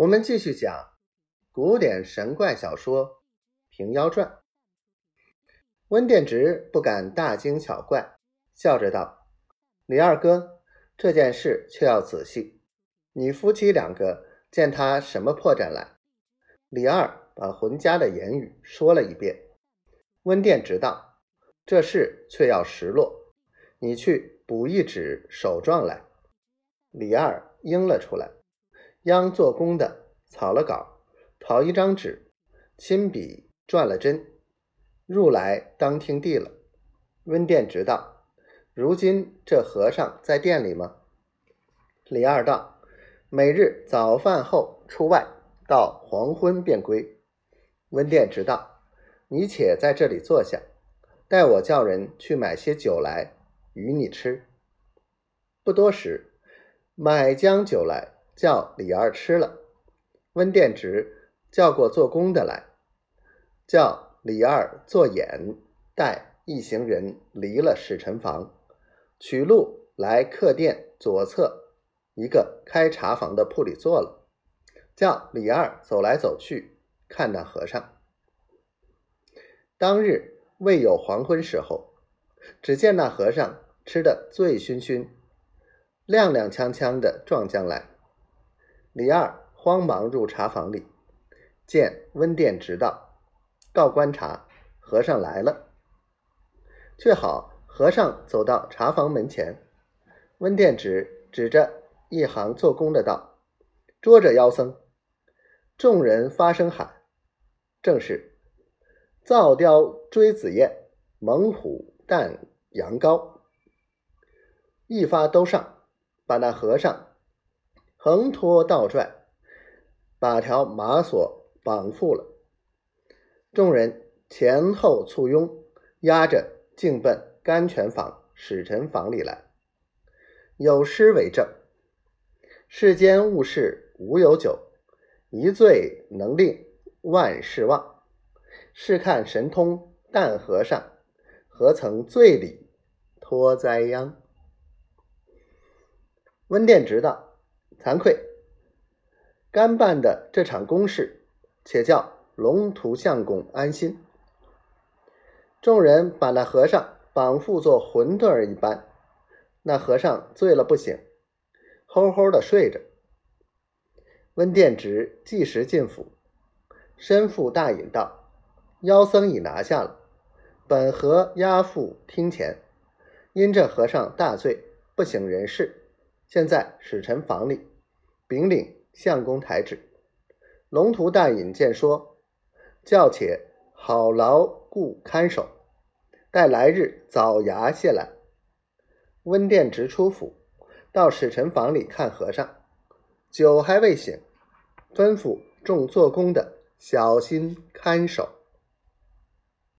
我们继续讲古典神怪小说《平妖传》。温殿直不敢大惊小怪，笑着道：“李二哥，这件事却要仔细。你夫妻两个见他什么破绽来？”李二把浑家的言语说了一遍。温殿直道：“这事却要实落，你去补一纸手状来。”李二应了出来。央做工的草了稿，讨一张纸，亲笔转了针，入来当听递了。温殿直道：“如今这和尚在店里吗？”李二道：“每日早饭后出外，到黄昏便归。”温殿直道：“你且在这里坐下，待我叫人去买些酒来与你吃。”不多时，买将酒来。叫李二吃了，温殿直叫过做工的来，叫李二做眼，带一行人离了使臣房，取路来客店左侧一个开茶房的铺里坐了，叫李二走来走去看那和尚。当日未有黄昏时候，只见那和尚吃得醉醺醺，踉踉跄跄的撞将来。李二慌忙入茶房里，见温殿直道：“告观察，和尚来了。”却好，和尚走到茶房门前，温殿直指着一行做工的道：“捉着妖僧！”众人发声喊：“正是造雕追紫燕，猛虎啖羊羔。”一发都上，把那和尚。横拖倒拽，把条马索绑缚了。众人前后簇拥，压着径奔甘泉坊使臣房里来。有诗为证：“世间物事无有酒，一醉能令万事忘。试看神通淡和尚，何曾醉里脱灾殃？”温殿直道。惭愧，干办的这场公事，且叫龙图相公安心。众人把那和尚绑缚作混沌儿一般，那和尚醉了不醒，齁齁的睡着。温殿直即时进府，身负大尹道：“妖僧已拿下了，本和押赴厅前，因这和尚大醉不省人事，现在使臣房里。”禀领相公台旨，龙图大尹见说，叫且好牢固看守，待来日早衙谢来。温殿直出府，到使臣房里看和尚，酒还未醒，吩咐众做工的小心看守。